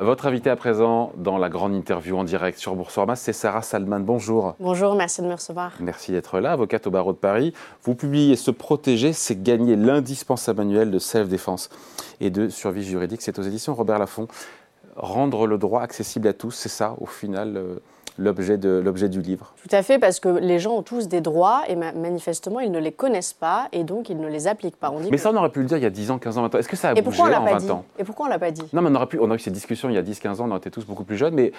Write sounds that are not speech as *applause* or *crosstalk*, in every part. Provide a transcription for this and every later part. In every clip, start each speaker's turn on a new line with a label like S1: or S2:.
S1: Votre invité à présent dans la grande interview en direct sur Boursorama, c'est Sarah Salman. Bonjour.
S2: Bonjour, merci de me recevoir.
S1: Merci d'être là, avocate au barreau de Paris. Vous publiez Se protéger, c'est gagner l'indispensable manuel de self-défense et de survie juridique. C'est aux éditions Robert Laffont. Rendre le droit accessible à tous, c'est ça au final euh, l'objet du livre.
S2: Tout à fait, parce que les gens ont tous des droits et manifestement, ils ne les connaissent pas et donc ils ne les appliquent pas.
S1: mais ça, on aurait pu le dire il y a 10 ans, 15 ans, 20 ans. Est-ce que ça a bougé en 20 ans?
S2: Et pourquoi on ne l'a pas dit?
S1: Non, mais on, aurait pu, on a eu ces discussions il y a 10, 15 ans, on était tous beaucoup plus jeunes, mais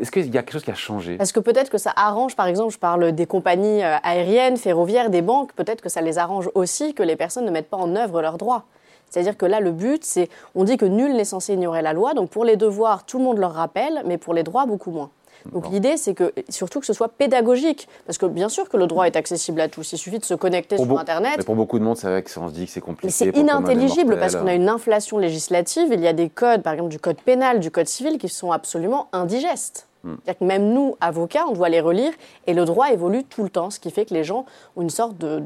S1: est-ce qu'il y a quelque chose qui a changé?
S2: Est-ce que peut-être que ça arrange, par exemple, je parle des compagnies euh, aériennes, ferroviaires, des banques, peut-être que ça les arrange aussi que les personnes ne mettent pas en œuvre leurs droits c'est-à-dire que là, le but, c'est, on dit que nul n'est censé ignorer la loi, donc pour les devoirs, tout le monde leur rappelle, mais pour les droits, beaucoup moins. Donc l'idée, c'est que surtout que ce soit pédagogique, parce que bien sûr que le droit est accessible à tous. Il suffit de se connecter sur Internet.
S1: Mais pour beaucoup de monde, c'est vrai qu'on se dit que c'est compliqué.
S2: C'est inintelligible parce qu'on a une inflation législative. Il y a des codes, par exemple du code pénal, du code civil, qui sont absolument indigestes. Hmm. Que même nous, avocats, on doit les relire et le droit évolue tout le temps, ce qui fait que les gens ont une sorte de,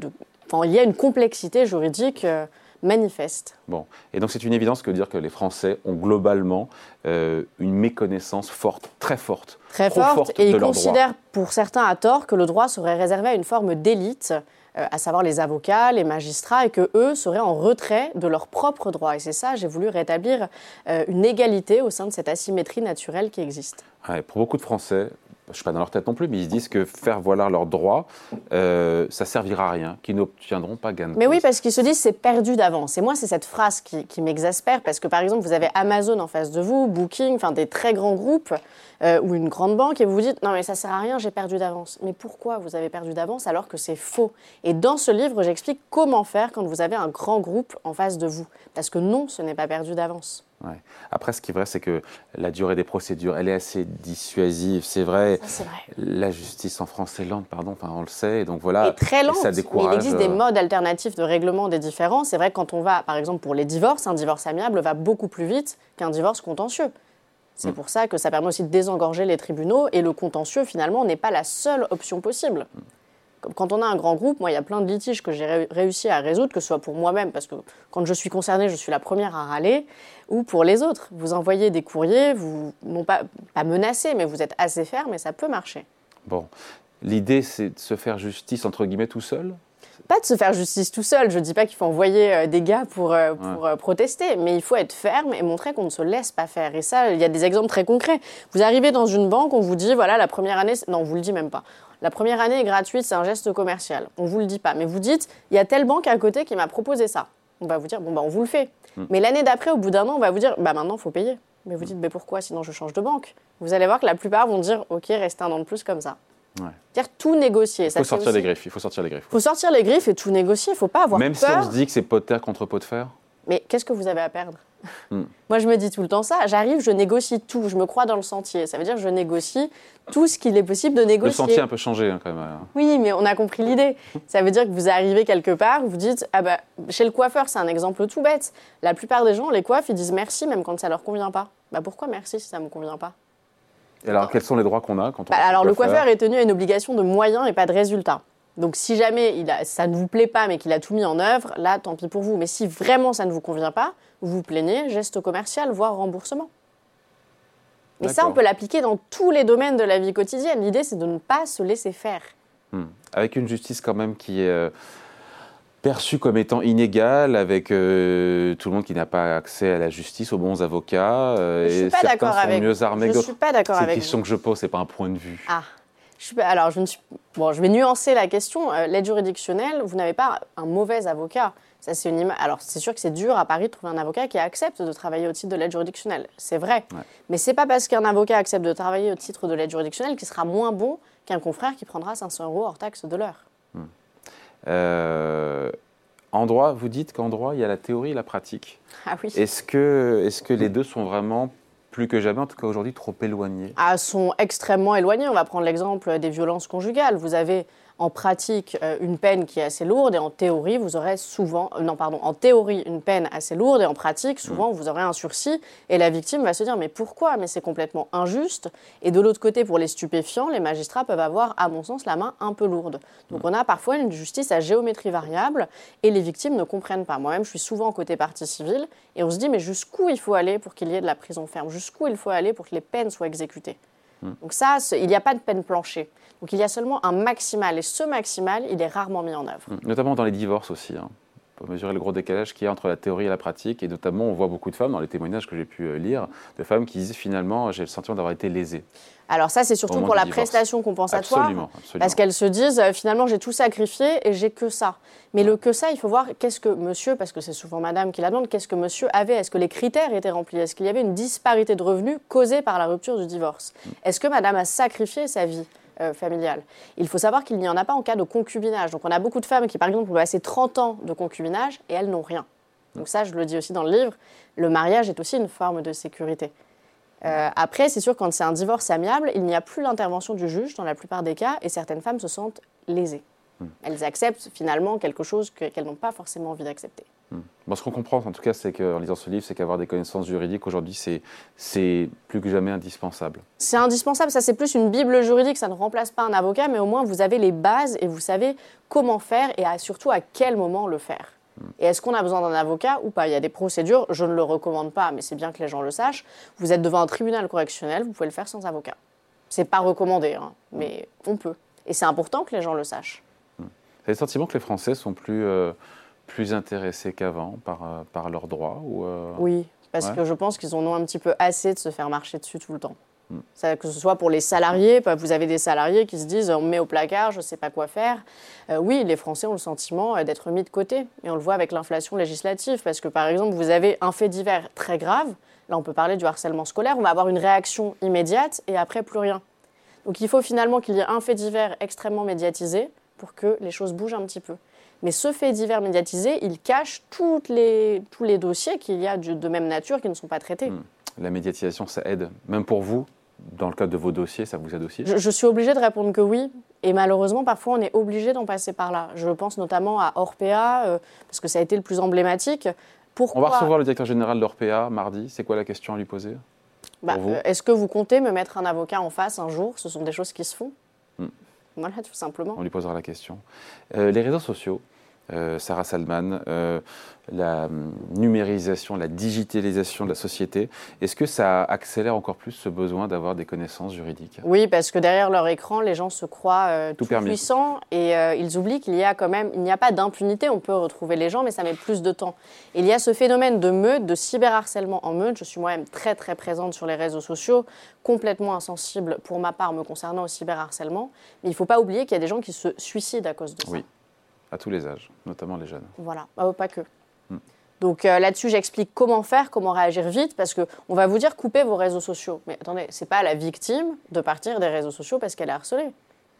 S2: enfin, il y a une complexité juridique. Euh, manifeste.
S1: Bon, et donc c'est une évidence que dire que les Français ont globalement euh, une méconnaissance forte, très forte,
S2: très forte, et ils considèrent pour certains à tort que le droit serait réservé à une forme d'élite, euh, à savoir les avocats, les magistrats, et que eux seraient en retrait de leurs propres droits. Et c'est ça, j'ai voulu rétablir euh, une égalité au sein de cette asymétrie naturelle qui existe.
S1: pour beaucoup de Français, je ne suis pas dans leur tête non plus, mais ils se disent que faire valoir leurs droits, euh, ça servira à rien, qu'ils n'obtiendront pas gain
S2: Mais oui, parce qu'ils se disent c'est perdu d'avance. Et moi, c'est cette phrase qui, qui m'exaspère, parce que par exemple, vous avez Amazon en face de vous, Booking, enfin des très grands groupes, euh, ou une grande banque, et vous vous dites non mais ça sert à rien, j'ai perdu d'avance. Mais pourquoi vous avez perdu d'avance alors que c'est faux? Et dans ce livre, j'explique comment faire quand vous avez un grand groupe en face de vous. Parce que non, ce n'est pas perdu d'avance.
S1: Après, ce qui est vrai, c'est que la durée des procédures, elle est assez dissuasive. C'est vrai, La justice en France est lente, pardon. Enfin, on le sait. Et donc voilà.
S2: Et très lente. ça décourage. il existe des euh, modes alternatifs de règlement des différends. C'est vrai que quand on va, par exemple, pour les divorces, un divorce amiable va beaucoup plus vite qu'un divorce contentieux. C'est mm. pour ça que ça permet aussi de désengorger les tribunaux. Et le contentieux, finalement, n'est pas la seule option possible. Quand on a un grand groupe, moi, il y a plein de litiges que j'ai réussi à résoudre, que ce soit pour moi-même, parce que quand je suis concernée, je suis la première à râler, ou pour les autres. Vous envoyez des courriers, vous, non pas, pas menacés, mais vous êtes assez ferme et ça peut marcher.
S1: Bon. L'idée, c'est de se faire justice, entre guillemets, tout seul?
S2: Pas de se faire justice tout seul. Je ne dis pas qu'il faut envoyer euh, des gars pour, euh, pour euh, protester, mais il faut être ferme et montrer qu'on ne se laisse pas faire. Et ça, il y a des exemples très concrets. Vous arrivez dans une banque, on vous dit, voilà, la première année, non, on vous le dit même pas. La première année est gratuite, c'est un geste commercial. On vous le dit pas, mais vous dites, il y a telle banque à côté qui m'a proposé ça. On va vous dire, bon, bah, on vous le fait. Hmm. Mais l'année d'après, au bout d'un an, on va vous dire, bah, maintenant, il faut payer. Mais vous dites, mais pourquoi? Sinon, je change de banque. Vous allez voir que la plupart vont dire, OK, restez un an de plus comme ça. Ouais. C'est-à-dire tout négocier.
S1: Il faut sortir les griffes. Il faut sortir les griffes.
S2: Il faut sortir les griffes et tout négocier. Il ne faut pas avoir
S1: Même
S2: peur.
S1: Même si on se dit que c'est pot de terre contre pot de fer?
S2: Mais qu'est-ce que vous avez à perdre hmm. *laughs* Moi, je me dis tout le temps ça. J'arrive, je négocie tout. Je me crois dans le sentier. Ça veut dire que je négocie tout ce qu'il est possible de négocier.
S1: Le sentier un peu changé hein, quand même.
S2: Oui, mais on a compris l'idée. Ça veut dire que vous arrivez quelque part, vous dites ah bah chez le coiffeur, c'est un exemple tout bête. La plupart des gens, les coiffes, ils disent merci même quand ça leur convient pas. Bah pourquoi merci si ça me convient pas?
S1: Et alors, quels sont les droits qu'on a quand on bah,
S2: Alors, le coiffeur est tenu à une obligation de moyens et pas de résultats. Donc si jamais il a, ça ne vous plaît pas mais qu'il a tout mis en œuvre, là tant pis pour vous. Mais si vraiment ça ne vous convient pas, vous plaignez, geste commercial, voire remboursement. Mais ça, on peut l'appliquer dans tous les domaines de la vie quotidienne. L'idée, c'est de ne pas se laisser faire.
S1: Hmm. Avec une justice quand même qui est euh, perçue comme étant inégale, avec euh, tout le monde qui n'a pas accès à la justice, aux bons avocats.
S2: Euh, je suis pas d'accord avec.
S1: Mieux armés
S2: je suis pas d'accord avec.
S1: C'est une question que je pose, c'est pas un point de vue.
S2: Ah alors, je, ne suis, bon, je vais nuancer la question. Euh, l'aide juridictionnelle, vous n'avez pas un mauvais avocat. Ça, c'est une Alors, c'est sûr que c'est dur à Paris de trouver un avocat qui accepte de travailler au titre de l'aide juridictionnelle. C'est vrai. Mais Mais c'est pas parce qu'un avocat accepte de travailler au titre de l'aide juridictionnelle qu'il sera moins bon qu'un confrère qui prendra 500 euros hors taxe de l'heure. Hmm.
S1: Euh, en droit, vous dites qu'en droit, il y a la théorie et la pratique.
S2: Ah oui.
S1: Est-ce que, est -ce que les deux sont vraiment plus que jamais, en tout cas aujourd'hui, trop éloignées
S2: ah, sont extrêmement éloignées. On va prendre l'exemple des violences conjugales. Vous avez en pratique euh, une peine qui est assez lourde et en théorie, vous aurez souvent, euh, non pardon, en théorie une peine assez lourde et en pratique, souvent, vous aurez un sursis et la victime va se dire mais pourquoi? Mais c'est complètement injuste. Et de l'autre côté, pour les stupéfiants, les magistrats peuvent avoir, à mon sens, la main un peu lourde. Donc on a parfois une justice à géométrie variable et les victimes ne comprennent pas. Moi-même, je suis souvent côté partie civile et on se dit mais jusqu'où il faut aller pour qu'il y ait de la prison ferme? Jusqu'où il faut aller pour que les peines soient exécutées? Donc ça, il n'y a pas de peine planchée. Donc il y a seulement un maximal, et ce maximal, il est rarement mis en œuvre.
S1: Mmh. Notamment dans les divorces aussi. Hein. Peut mesurer le gros décalage qu'il y a entre la théorie et la pratique, et notamment on voit beaucoup de femmes, dans les témoignages que j'ai pu euh, lire, de femmes qui disent finalement j'ai le sentiment d'avoir été lésée.
S2: Alors ça, c'est surtout pour la prestation compensatoire.
S1: Absolument,
S2: Parce qu'elles se disent, euh, finalement, j'ai tout sacrifié et j'ai que ça. Mais le que ça, il faut voir qu'est-ce que monsieur, parce que c'est souvent madame qui la demande, qu'est-ce que monsieur avait? Est-ce que les critères étaient remplis? Est-ce qu'il y avait une disparité de revenus causée par la rupture du divorce? Mmh. Est-ce que madame a sacrifié sa vie? Euh, familiale. Il faut savoir qu'il n'y en a pas en cas de concubinage. Donc on a beaucoup de femmes qui, par exemple, ont passé 30 ans de concubinage et elles n'ont rien. Donc ça, je le dis aussi dans le livre, le mariage est aussi une forme de sécurité. Euh, après, c'est sûr, quand c'est un divorce amiable, il n'y a plus l'intervention du juge dans la plupart des cas et certaines femmes se sentent lésées. Hmm. Elles acceptent finalement quelque chose qu'elles n'ont pas forcément envie d'accepter.
S1: Hmm. ce qu'on comprend, en tout cas, c'est qu'en lisant ce livre, c'est qu'avoir des connaissances juridiques aujourd'hui, c'est plus que jamais indispensable.
S2: C'est indispensable, ça c'est plus une bible juridique, ça ne remplace pas un avocat, mais au moins vous avez les bases et vous savez comment faire et surtout à quel moment le faire. Hmm. Et est-ce qu'on a besoin d'un avocat ou pas? Il y a des procédures, je ne le recommande pas, mais c'est bien que les gens le sachent. Vous êtes devant un tribunal correctionnel, vous pouvez le faire sans avocat. C'est pas recommandé, hein, mais on peut. Et c'est important que les gens le sachent.
S1: Vous avez le sentiment que les Français sont plus... Euh, plus intéressés qu'avant par, euh, par leurs droits ou
S2: euh, Oui, parce que je pense qu'ils en ont un petit peu assez de se faire marcher dessus tout le temps. Hmm. que ce soit pour les salariés, vous avez des salariés qui se disent on me met au placard, je ne sais pas quoi faire. Euh, oui, les Français ont le sentiment d'être mis de côté. Et on le voit avec l'inflation législative, parce que par exemple, vous avez un fait divers très grave. Là, on peut parler du harcèlement scolaire. On va avoir une réaction immédiate et après, plus rien. Donc il faut finalement qu'il y ait un fait divers extrêmement médiatisé pour que les choses bougent un petit peu. Mais ce fait divers médiatisé, il cache toutes les, tous les dossiers qu'il y a de, même nature qui ne sont pas traités. Hmm.
S1: La médiatisation, ça aide, même pour vous, dans le cadre de vos dossiers, ça vous aide aussi?
S2: Je, suis obligée de répondre que oui. Et malheureusement, parfois, on est obligé d'en passer par là. Je pense notamment à Orpea, euh, parce que ça a été le plus emblématique.
S1: Pourquoi... On va recevoir le directeur général d'Orpea mardi. C'est quoi la question à lui poser?
S2: Bah, euh, Est-ce que vous comptez me mettre un avocat en face un jour? Ce sont des choses qui se font. Tout simplement.
S1: On lui posera la question. Euh, les réseaux sociaux, Sarah Salman, euh, la hum, numérisation, la digitalisation de la société. Est-ce que ça accélère encore plus ce besoin d'avoir des connaissances juridiques?
S2: Oui, parce que derrière leur écran, les gens se croient euh, tout, puissants et ils oublient qu'il y a quand même, il n'y a pas d'impunité. On peut retrouver les gens, mais ça met plus de temps. Il y a ce phénomène de meute, de cyberharcèlement en meute. Je suis moi-même très très présente sur les réseaux sociaux, complètement insensible pour ma part me concernant au cyberharcèlement. Mais il ne faut pas oublier qu'il y a des gens qui se suicident à cause de
S1: oui. À tous les âges, notamment les jeunes.
S2: Voilà, ah, pas que. Hmm. Donc euh, là-dessus, j'explique comment faire, comment réagir vite, parce qu'on va vous dire coupez vos réseaux sociaux. Mais attendez, c'est pas à la victime de partir des réseaux sociaux parce qu'elle est harcelée.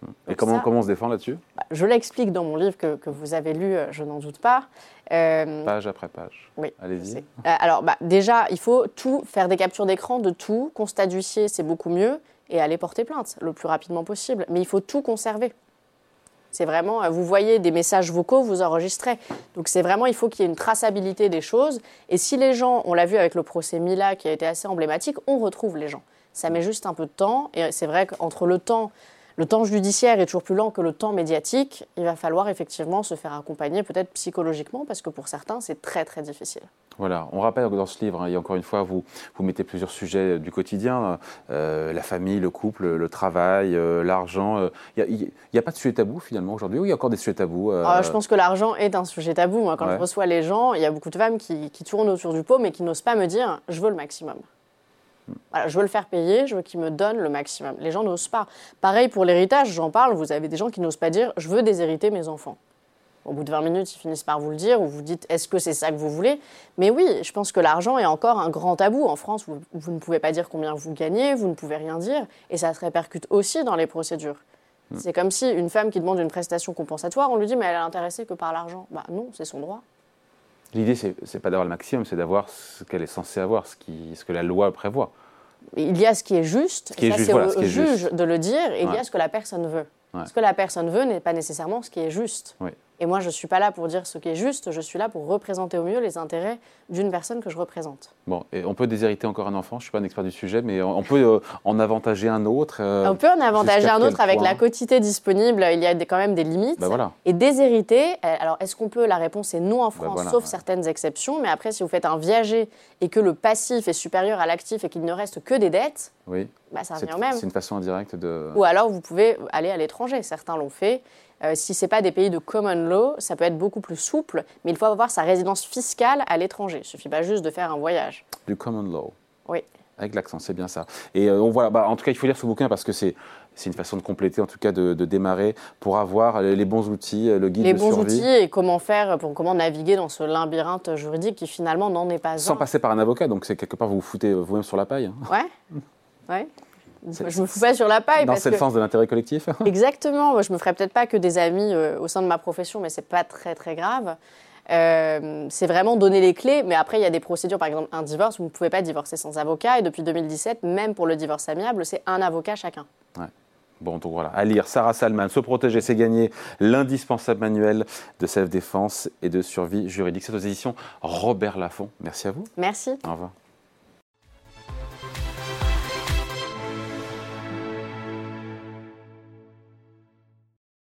S1: Hmm. Et comment, comment on se défend là-dessus?
S2: bah, Je l'explique dans mon livre que, que vous avez lu, euh, je n'en doute pas.
S1: Euh, page après page.
S2: Oui.
S1: Allez-y.
S2: alors, bah, déjà, il faut tout faire des captures d'écran de tout. Constat d'huissier, c'est beaucoup mieux. Et aller porter plainte le plus rapidement possible. Mais il faut tout conserver. C'est vraiment, euh, vous voyez des messages vocaux, vous enregistrez. Donc c'est vraiment, il faut qu'il y ait une traçabilité des choses. Et si les gens, on l'a vu avec le procès Mila qui a été assez emblématique, on retrouve les gens. Ça met juste un peu de temps. Et c'est vrai qu'entre le temps le temps judiciaire est toujours plus lent que le temps médiatique. Il va falloir effectivement se faire accompagner, peut-être psychologiquement, parce que pour certains, c'est très très difficile.
S1: Voilà, on rappelle que dans ce livre, hein, et encore une fois, vous, vous mettez plusieurs sujets du quotidien, euh, la famille, le couple, le travail, euh, l'argent. Il euh, n'y a, pas de sujet tabou finalement aujourd'hui, ou il y a encore des sujets tabous
S2: ah, Je pense que l'argent est un sujet tabou. Moi, quand je reçois les gens, il y a beaucoup de femmes qui, qui tournent autour du pot, mais qui n'osent pas me dire « je veux le maximum ». Voilà, je veux le faire payer, je veux qu'il me donne le maximum. Les gens n'osent pas. Pareil pour l'héritage, j'en parle, vous avez des gens qui n'osent pas dire je veux déshériter mes enfants. Au bout de 20 minutes, ils finissent par vous le dire, ou vous dites est-ce que c'est ça que vous voulez? Mais oui, je pense que l'argent est encore un grand tabou. En France, vous, ne pouvez pas dire combien vous gagnez, vous ne pouvez rien dire, et ça se répercute aussi dans les procédures. Hmm. C'est comme si une femme qui demande une prestation compensatoire, on lui dit mais elle est intéressée que par l'argent. Bah non, c'est son droit.
S1: L'idée, c'est n'est pas d'avoir le maximum, c'est d'avoir ce qu'elle est censée avoir, ce, qui, ce que la loi prévoit.
S2: Il y a ce qui est juste, et ça c'est au juge de le dire, et il y a ce que la personne veut. Ce que la personne veut n'est pas nécessairement ce qui est juste.
S1: Oui.
S2: Et moi, je ne suis pas là pour dire ce qui est juste, je suis là pour représenter au mieux les intérêts d'une personne que je représente.
S1: Bon, et on peut déshériter encore un enfant, je ne suis pas un expert du sujet, mais on peut euh, en avantager un autre.
S2: Euh, on peut en avantager un autre avec la quotité disponible, il y a quand même des limites.
S1: Ben voilà.
S2: Et déshériter, euh, alors est-ce qu'on peut La réponse est non en ben France, sauf certaines exceptions, mais après, si vous faites un viager et que le passif est supérieur à l'actif et qu'il ne reste que des dettes,
S1: oui.
S2: bah, ça revient au même.
S1: C'est une façon indirecte de...
S2: Ou alors, vous pouvez aller à l'étranger, certains l'ont fait. Euh, si ce n'est pas des pays de common law, ça peut être beaucoup plus souple, mais il faut avoir sa résidence fiscale à l'étranger. Il ne suffit pas juste de faire un voyage.
S1: Du common law.
S2: Oui.
S1: Avec l'accent, c'est bien ça. Et euh, on voit, bah, en tout cas, il faut lire ce bouquin parce que c'est une façon de compléter, en tout cas de, démarrer pour avoir les bons outils, le guide
S2: les
S1: de
S2: survie. Les bons outils et comment faire, pour comment naviguer dans ce labyrinthe juridique qui finalement n'en est pas
S1: Sans passer par un avocat, donc c'est quelque part vous vous foutez vous-même sur la paille.
S2: Ouais, *laughs* ouais. Je me fous pas sur la paille.
S1: Non, c'est le sens de l'intérêt collectif. *laughs*
S2: Exactement. Moi, je me ferais peut-être pas que des amis euh, au sein de ma profession, mais c'est pas très très grave. Euh, c'est vraiment donner les clés, mais après il y a des procédures, par exemple un divorce, vous ne pouvez pas divorcer sans avocat, et depuis 2017, même pour le divorce amiable, c'est un avocat chacun.
S1: Ouais. Bon, donc voilà, à lire Sarah Salman, Se protéger, c'est gagner, l'indispensable manuel de self-défense et de survie juridique. C'est aux éditions Robert Laffont. Merci à vous.
S2: Merci.
S1: Au revoir.